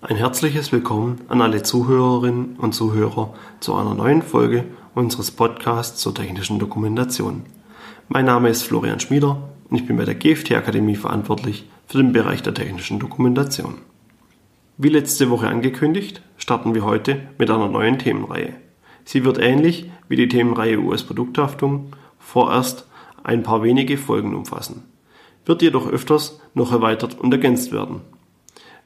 Ein herzliches Willkommen an alle Zuhörerinnen und Zuhörer zu einer neuen Folge unseres Podcasts zur technischen Dokumentation. Mein Name ist Florian Schmieder und ich bin bei der GFT Akademie verantwortlich für den Bereich der technischen Dokumentation. Wie letzte Woche angekündigt, starten wir heute mit einer neuen Themenreihe. Sie wird ähnlich wie die Themenreihe US-Produkthaftung vorerst ein paar wenige Folgen umfassen, wird jedoch öfters noch erweitert und ergänzt werden.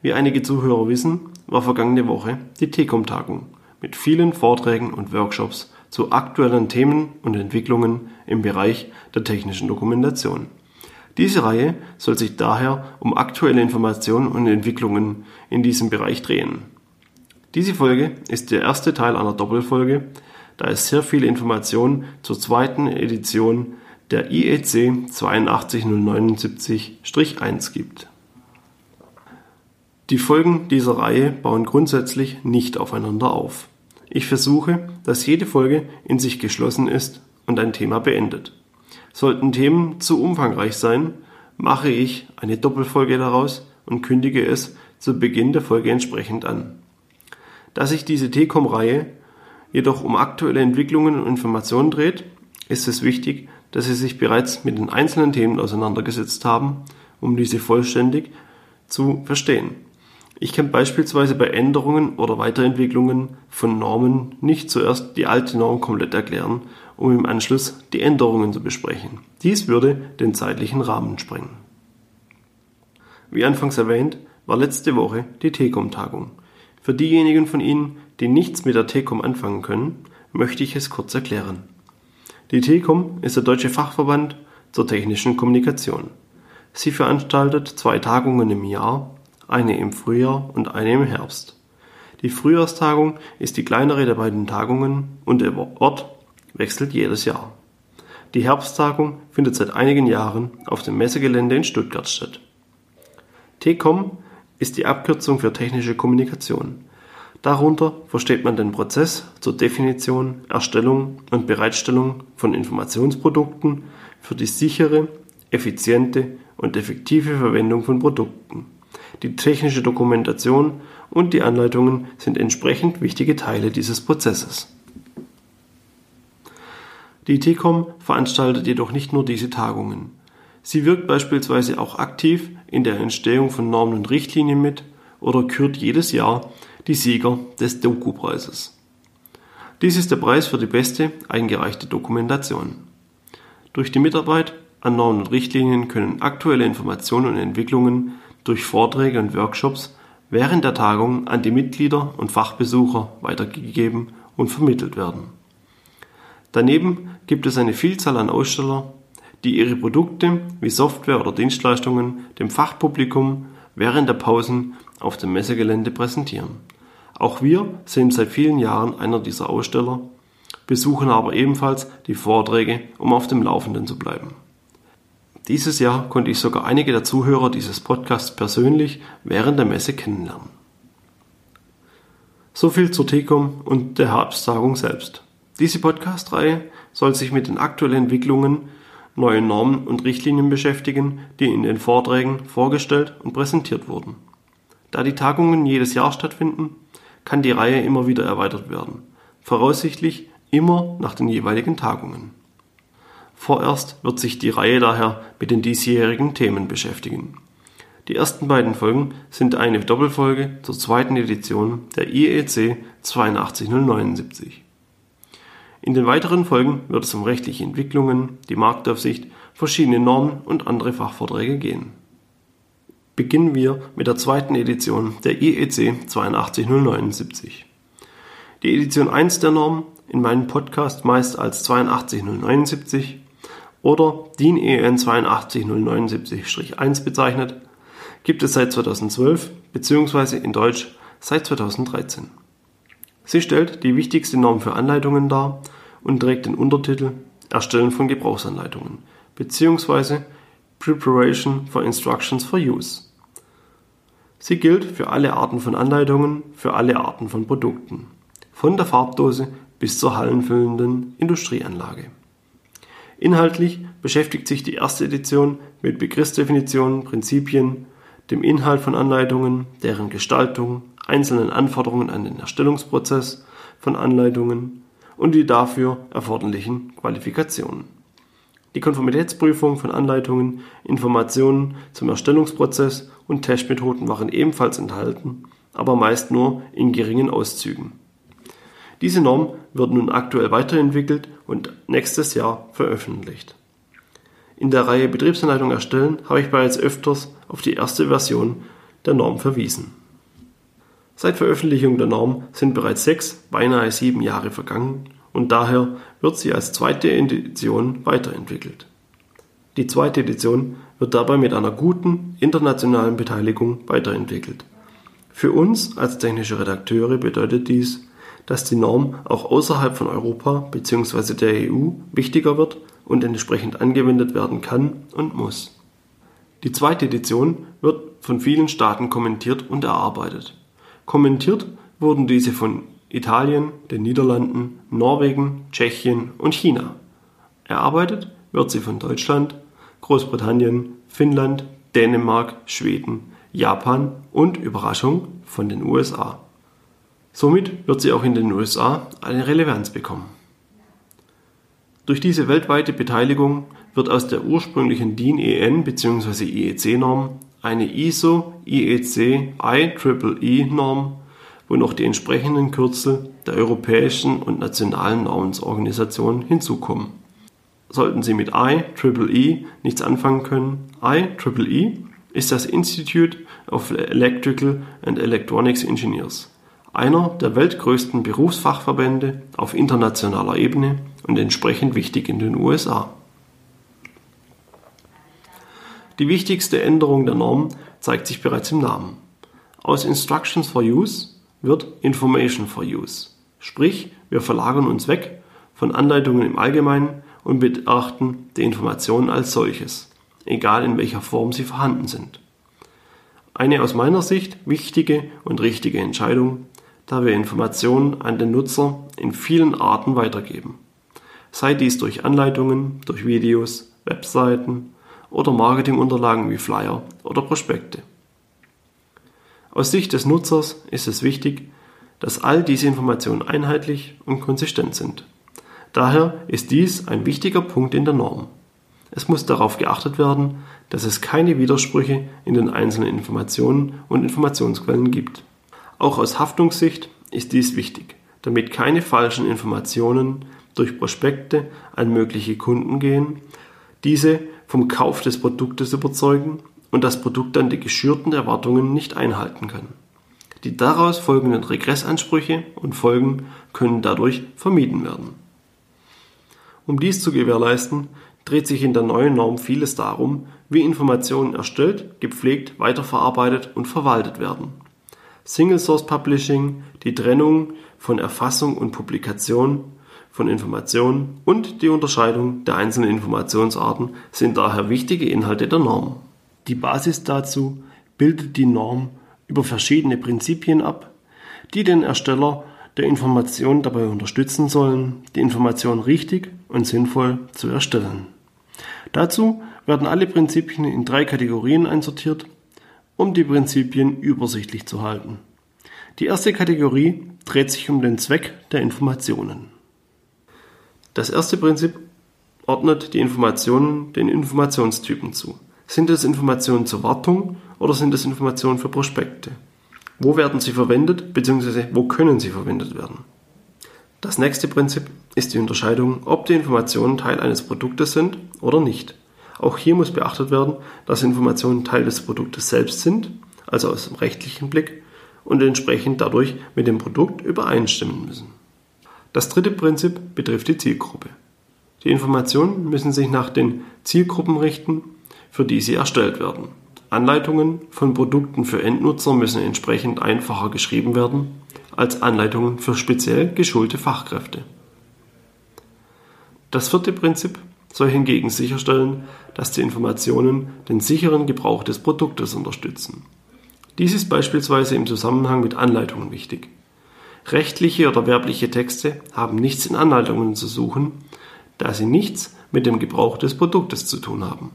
Wie einige Zuhörer wissen, war vergangene Woche die TECOM-Tagung mit vielen Vorträgen und Workshops zu aktuellen Themen und Entwicklungen im Bereich der technischen Dokumentation. Diese Reihe soll sich daher um aktuelle Informationen und Entwicklungen in diesem Bereich drehen. Diese Folge ist der erste Teil einer Doppelfolge, da es sehr viele Informationen zur zweiten Edition der IEC 82079-1 gibt. Die Folgen dieser Reihe bauen grundsätzlich nicht aufeinander auf. Ich versuche, dass jede Folge in sich geschlossen ist und ein Thema beendet. Sollten Themen zu umfangreich sein, mache ich eine Doppelfolge daraus und kündige es zu Beginn der Folge entsprechend an. Da sich diese TCOM-Reihe jedoch um aktuelle Entwicklungen und Informationen dreht, ist es wichtig, dass Sie sich bereits mit den einzelnen Themen auseinandergesetzt haben, um diese vollständig zu verstehen. Ich kann beispielsweise bei Änderungen oder Weiterentwicklungen von Normen nicht zuerst die alte Norm komplett erklären, um im Anschluss die Änderungen zu besprechen. Dies würde den zeitlichen Rahmen sprengen. Wie anfangs erwähnt, war letzte Woche die TECOM-Tagung. Für diejenigen von Ihnen, die nichts mit der TECOM anfangen können, möchte ich es kurz erklären. Die TECOM ist der deutsche Fachverband zur technischen Kommunikation. Sie veranstaltet zwei Tagungen im Jahr eine im Frühjahr und eine im Herbst. Die Frühjahrstagung ist die kleinere der beiden Tagungen und der Ort wechselt jedes Jahr. Die Herbsttagung findet seit einigen Jahren auf dem Messegelände in Stuttgart statt. TCOM ist die Abkürzung für technische Kommunikation. Darunter versteht man den Prozess zur Definition, Erstellung und Bereitstellung von Informationsprodukten für die sichere, effiziente und effektive Verwendung von Produkten. Die technische Dokumentation und die Anleitungen sind entsprechend wichtige Teile dieses Prozesses. Die TCOM veranstaltet jedoch nicht nur diese Tagungen. Sie wirkt beispielsweise auch aktiv in der Entstehung von Normen und Richtlinien mit oder kürt jedes Jahr die Sieger des Doku-Preises. Dies ist der Preis für die beste eingereichte Dokumentation. Durch die Mitarbeit an Normen und Richtlinien können aktuelle Informationen und Entwicklungen durch Vorträge und Workshops während der Tagung an die Mitglieder und Fachbesucher weitergegeben und vermittelt werden. Daneben gibt es eine Vielzahl an Aussteller, die ihre Produkte wie Software oder Dienstleistungen dem Fachpublikum während der Pausen auf dem Messegelände präsentieren. Auch wir sind seit vielen Jahren einer dieser Aussteller, besuchen aber ebenfalls die Vorträge, um auf dem Laufenden zu bleiben. Dieses Jahr konnte ich sogar einige der Zuhörer dieses Podcasts persönlich während der Messe kennenlernen. So viel zur TECOM und der Herbsttagung selbst. Diese Podcast-Reihe soll sich mit den aktuellen Entwicklungen, neuen Normen und Richtlinien beschäftigen, die in den Vorträgen vorgestellt und präsentiert wurden. Da die Tagungen jedes Jahr stattfinden, kann die Reihe immer wieder erweitert werden. Voraussichtlich immer nach den jeweiligen Tagungen. Vorerst wird sich die Reihe daher mit den diesjährigen Themen beschäftigen. Die ersten beiden Folgen sind eine Doppelfolge zur zweiten Edition der IEC 82079. In den weiteren Folgen wird es um rechtliche Entwicklungen, die Marktaufsicht, verschiedene Normen und andere Fachvorträge gehen. Beginnen wir mit der zweiten Edition der IEC 82079. Die Edition 1 der Norm, in meinem Podcast meist als 82079, oder DIN EN 82079-1 bezeichnet, gibt es seit 2012 bzw. in Deutsch seit 2013. Sie stellt die wichtigste Norm für Anleitungen dar und trägt den Untertitel Erstellen von Gebrauchsanleitungen bzw. Preparation for Instructions for Use. Sie gilt für alle Arten von Anleitungen, für alle Arten von Produkten, von der Farbdose bis zur hallenfüllenden Industrieanlage. Inhaltlich beschäftigt sich die erste Edition mit Begriffsdefinitionen, Prinzipien, dem Inhalt von Anleitungen, deren Gestaltung, einzelnen Anforderungen an den Erstellungsprozess von Anleitungen und die dafür erforderlichen Qualifikationen. Die Konformitätsprüfung von Anleitungen, Informationen zum Erstellungsprozess und Testmethoden waren ebenfalls enthalten, aber meist nur in geringen Auszügen. Diese Norm wird nun aktuell weiterentwickelt und nächstes Jahr veröffentlicht. In der Reihe Betriebsanleitung erstellen habe ich bereits öfters auf die erste Version der Norm verwiesen. Seit Veröffentlichung der Norm sind bereits sechs, beinahe sieben Jahre vergangen und daher wird sie als zweite Edition weiterentwickelt. Die zweite Edition wird dabei mit einer guten internationalen Beteiligung weiterentwickelt. Für uns als technische Redakteure bedeutet dies, dass die Norm auch außerhalb von Europa bzw. der EU wichtiger wird und entsprechend angewendet werden kann und muss. Die zweite Edition wird von vielen Staaten kommentiert und erarbeitet. Kommentiert wurden diese von Italien, den Niederlanden, Norwegen, Tschechien und China. Erarbeitet wird sie von Deutschland, Großbritannien, Finnland, Dänemark, Schweden, Japan und Überraschung von den USA. Somit wird sie auch in den USA eine Relevanz bekommen. Durch diese weltweite Beteiligung wird aus der ursprünglichen DIN EN bzw. IEC-Norm eine ISO IEC IEEE Norm wo noch die entsprechenden Kürzel der europäischen und nationalen Normensorganisationen hinzukommen. Sollten Sie mit IEEE nichts anfangen können, IEEE ist das Institute of Electrical and Electronics Engineers, einer der weltgrößten Berufsfachverbände auf internationaler Ebene und entsprechend wichtig in den USA. Die wichtigste Änderung der Norm zeigt sich bereits im Namen. Aus Instructions for Use wird Information for Use. Sprich, wir verlagern uns weg von Anleitungen im Allgemeinen und betrachten die Informationen als solches, egal in welcher Form sie vorhanden sind. Eine aus meiner Sicht wichtige und richtige Entscheidung, da wir Informationen an den Nutzer in vielen Arten weitergeben. Sei dies durch Anleitungen, durch Videos, Webseiten oder Marketingunterlagen wie Flyer oder Prospekte. Aus Sicht des Nutzers ist es wichtig, dass all diese Informationen einheitlich und konsistent sind. Daher ist dies ein wichtiger Punkt in der Norm. Es muss darauf geachtet werden, dass es keine Widersprüche in den einzelnen Informationen und Informationsquellen gibt. Auch aus Haftungssicht ist dies wichtig, damit keine falschen Informationen durch Prospekte an mögliche Kunden gehen, diese vom Kauf des Produktes überzeugen und das Produkt dann die geschürten Erwartungen nicht einhalten kann. Die daraus folgenden Regressansprüche und Folgen können dadurch vermieden werden. Um dies zu gewährleisten, dreht sich in der neuen Norm vieles darum, wie Informationen erstellt, gepflegt, weiterverarbeitet und verwaltet werden. Single Source Publishing, die Trennung von Erfassung und Publikation von Informationen und die Unterscheidung der einzelnen Informationsarten sind daher wichtige Inhalte der Norm. Die Basis dazu bildet die Norm über verschiedene Prinzipien ab, die den Ersteller der Information dabei unterstützen sollen, die Information richtig und sinnvoll zu erstellen. Dazu werden alle Prinzipien in drei Kategorien einsortiert, um die Prinzipien übersichtlich zu halten. Die erste Kategorie dreht sich um den Zweck der Informationen. Das erste Prinzip ordnet die Informationen den Informationstypen zu. Sind es Informationen zur Wartung oder sind es Informationen für Prospekte? Wo werden sie verwendet bzw. wo können sie verwendet werden? Das nächste Prinzip ist die Unterscheidung, ob die Informationen Teil eines Produktes sind oder nicht. Auch hier muss beachtet werden, dass Informationen Teil des Produktes selbst sind, also aus dem rechtlichen Blick, und entsprechend dadurch mit dem Produkt übereinstimmen müssen. Das dritte Prinzip betrifft die Zielgruppe. Die Informationen müssen sich nach den Zielgruppen richten, für die sie erstellt werden. Anleitungen von Produkten für Endnutzer müssen entsprechend einfacher geschrieben werden als Anleitungen für speziell geschulte Fachkräfte. Das vierte Prinzip soll hingegen sicherstellen, dass die Informationen den sicheren Gebrauch des Produktes unterstützen. Dies ist beispielsweise im Zusammenhang mit Anleitungen wichtig. Rechtliche oder werbliche Texte haben nichts in Anleitungen zu suchen, da sie nichts mit dem Gebrauch des Produktes zu tun haben.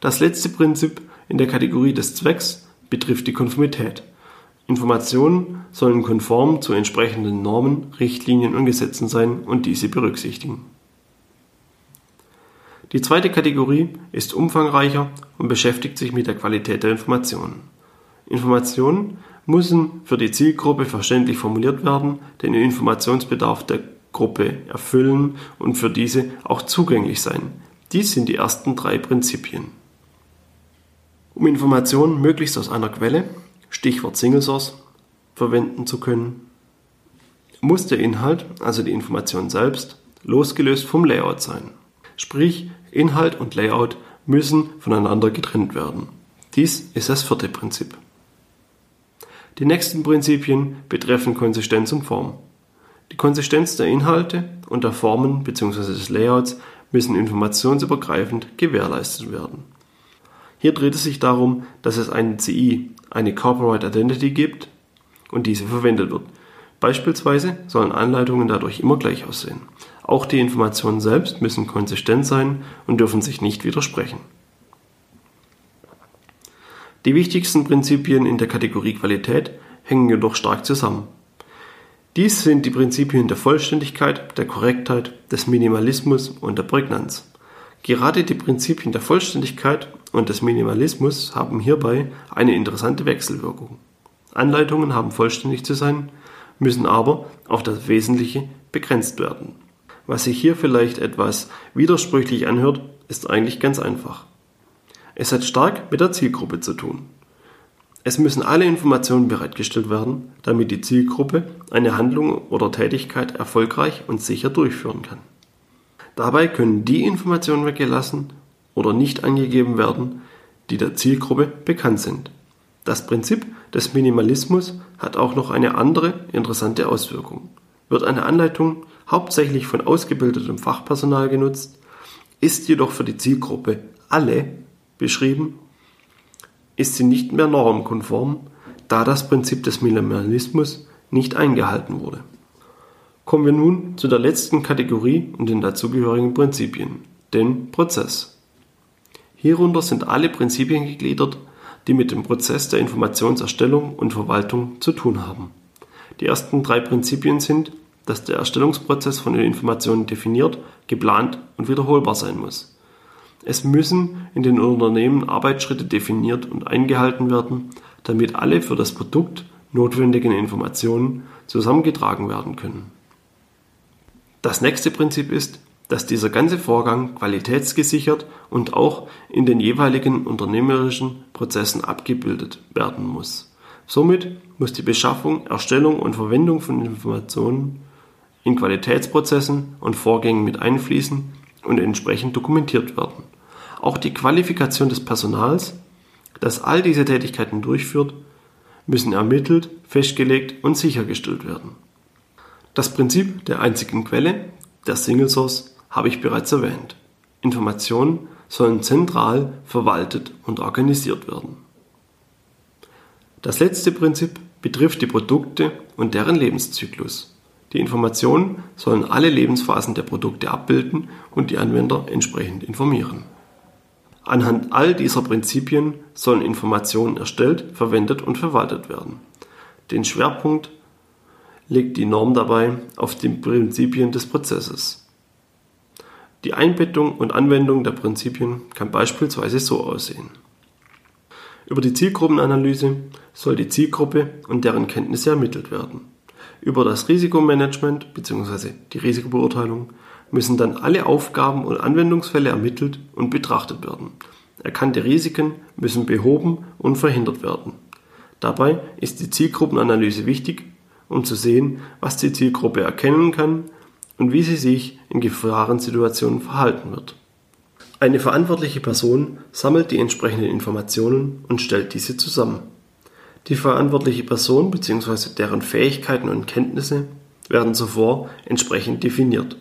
Das letzte Prinzip in der Kategorie des Zwecks betrifft die Konformität. Informationen sollen konform zu entsprechenden Normen, Richtlinien und Gesetzen sein und diese berücksichtigen. Die zweite Kategorie ist umfangreicher und beschäftigt sich mit der Qualität der Informationen. Informationen müssen für die Zielgruppe verständlich formuliert werden, den Informationsbedarf der Gruppe erfüllen und für diese auch zugänglich sein. Dies sind die ersten drei Prinzipien. Um Informationen möglichst aus einer Quelle, Stichwort Single Source, verwenden zu können, muss der Inhalt, also die Information selbst, losgelöst vom Layout sein. Sprich, Inhalt und Layout müssen voneinander getrennt werden. Dies ist das vierte Prinzip. Die nächsten Prinzipien betreffen Konsistenz und Form. Die Konsistenz der Inhalte und der Formen bzw. des Layouts müssen informationsübergreifend gewährleistet werden. Hier dreht es sich darum, dass es eine CI, eine Corporate Identity gibt und diese verwendet wird. Beispielsweise sollen Anleitungen dadurch immer gleich aussehen. Auch die Informationen selbst müssen konsistent sein und dürfen sich nicht widersprechen. Die wichtigsten Prinzipien in der Kategorie Qualität hängen jedoch stark zusammen. Dies sind die Prinzipien der Vollständigkeit, der Korrektheit, des Minimalismus und der Prägnanz. Gerade die Prinzipien der Vollständigkeit und des Minimalismus haben hierbei eine interessante Wechselwirkung. Anleitungen haben vollständig zu sein, müssen aber auf das Wesentliche begrenzt werden. Was sich hier vielleicht etwas widersprüchlich anhört, ist eigentlich ganz einfach. Es hat stark mit der Zielgruppe zu tun. Es müssen alle Informationen bereitgestellt werden, damit die Zielgruppe eine Handlung oder Tätigkeit erfolgreich und sicher durchführen kann. Dabei können die Informationen weggelassen oder nicht angegeben werden, die der Zielgruppe bekannt sind. Das Prinzip des Minimalismus hat auch noch eine andere interessante Auswirkung. Wird eine Anleitung hauptsächlich von ausgebildetem Fachpersonal genutzt, ist jedoch für die Zielgruppe alle beschrieben, ist sie nicht mehr normkonform, da das Prinzip des Minimalismus nicht eingehalten wurde. Kommen wir nun zu der letzten Kategorie und den dazugehörigen Prinzipien, den Prozess. Hierunter sind alle Prinzipien gegliedert, die mit dem Prozess der Informationserstellung und Verwaltung zu tun haben. Die ersten drei Prinzipien sind, dass der Erstellungsprozess von den Informationen definiert, geplant und wiederholbar sein muss. Es müssen in den Unternehmen Arbeitsschritte definiert und eingehalten werden, damit alle für das Produkt notwendigen Informationen zusammengetragen werden können. Das nächste Prinzip ist, dass dieser ganze Vorgang qualitätsgesichert und auch in den jeweiligen unternehmerischen Prozessen abgebildet werden muss. Somit muss die Beschaffung, Erstellung und Verwendung von Informationen in Qualitätsprozessen und Vorgängen mit einfließen und entsprechend dokumentiert werden. Auch die Qualifikation des Personals, das all diese Tätigkeiten durchführt, müssen ermittelt, festgelegt und sichergestellt werden. Das Prinzip der einzigen Quelle, der Single Source, habe ich bereits erwähnt. Informationen sollen zentral verwaltet und organisiert werden. Das letzte Prinzip betrifft die Produkte und deren Lebenszyklus. Die Informationen sollen alle Lebensphasen der Produkte abbilden und die Anwender entsprechend informieren. Anhand all dieser Prinzipien sollen Informationen erstellt, verwendet und verwaltet werden. Den Schwerpunkt legt die Norm dabei auf die Prinzipien des Prozesses. Die Einbettung und Anwendung der Prinzipien kann beispielsweise so aussehen. Über die Zielgruppenanalyse soll die Zielgruppe und deren Kenntnisse ermittelt werden. Über das Risikomanagement bzw. die Risikobeurteilung müssen dann alle Aufgaben und Anwendungsfälle ermittelt und betrachtet werden. Erkannte Risiken müssen behoben und verhindert werden. Dabei ist die Zielgruppenanalyse wichtig, um zu sehen, was die Zielgruppe erkennen kann und wie sie sich in Gefahrensituationen verhalten wird. Eine verantwortliche Person sammelt die entsprechenden Informationen und stellt diese zusammen. Die verantwortliche Person bzw. deren Fähigkeiten und Kenntnisse werden zuvor entsprechend definiert.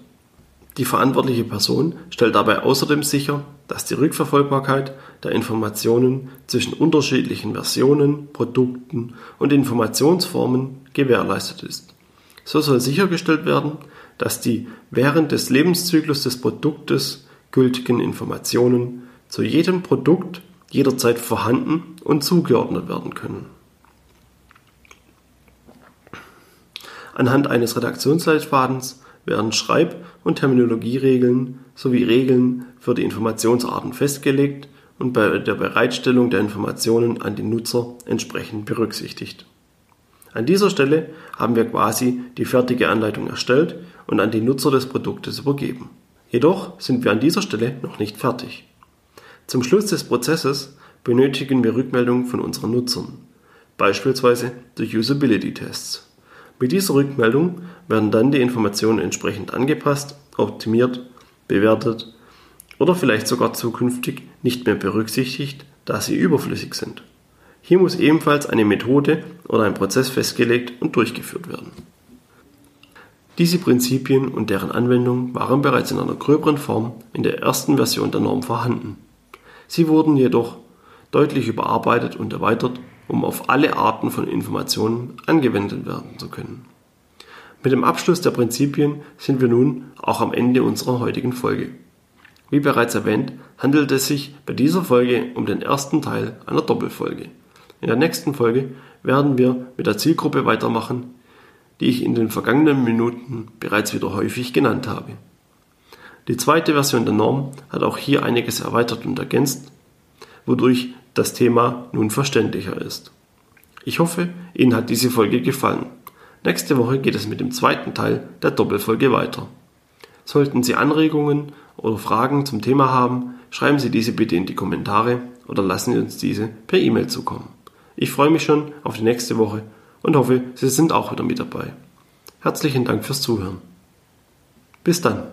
Die verantwortliche Person stellt dabei außerdem sicher, dass die Rückverfolgbarkeit der Informationen zwischen unterschiedlichen Versionen, Produkten und Informationsformen gewährleistet ist. So soll sichergestellt werden, dass die während des Lebenszyklus des Produktes gültigen Informationen zu jedem Produkt jederzeit vorhanden und zugeordnet werden können. Anhand eines Redaktionsleitfadens werden Schreib- und Terminologieregeln sowie Regeln für die Informationsarten festgelegt und bei der Bereitstellung der Informationen an den Nutzer entsprechend berücksichtigt. An dieser Stelle haben wir quasi die fertige Anleitung erstellt und an die Nutzer des Produktes übergeben. Jedoch sind wir an dieser Stelle noch nicht fertig. Zum Schluss des Prozesses benötigen wir Rückmeldung von unseren Nutzern, beispielsweise durch Usability-Tests. Mit dieser Rückmeldung werden dann die Informationen entsprechend angepasst, optimiert, bewertet oder vielleicht sogar zukünftig nicht mehr berücksichtigt, da sie überflüssig sind. Hier muss ebenfalls eine Methode oder ein Prozess festgelegt und durchgeführt werden. Diese Prinzipien und deren Anwendung waren bereits in einer gröberen Form in der ersten Version der Norm vorhanden. Sie wurden jedoch deutlich überarbeitet und erweitert, um auf alle Arten von Informationen angewendet werden zu können. Mit dem Abschluss der Prinzipien sind wir nun auch am Ende unserer heutigen Folge. Wie bereits erwähnt, handelt es sich bei dieser Folge um den ersten Teil einer Doppelfolge. In der nächsten Folge werden wir mit der Zielgruppe weitermachen, die ich in den vergangenen Minuten bereits wieder häufig genannt habe. Die zweite Version der Norm hat auch hier einiges erweitert und ergänzt, wodurch das Thema nun verständlicher ist. Ich hoffe, Ihnen hat diese Folge gefallen. Nächste Woche geht es mit dem zweiten Teil der Doppelfolge weiter. Sollten Sie Anregungen oder Fragen zum Thema haben, schreiben Sie diese bitte in die Kommentare oder lassen Sie uns diese per E-Mail zukommen. Ich freue mich schon auf die nächste Woche und hoffe, Sie sind auch wieder mit dabei. Herzlichen Dank fürs Zuhören. Bis dann.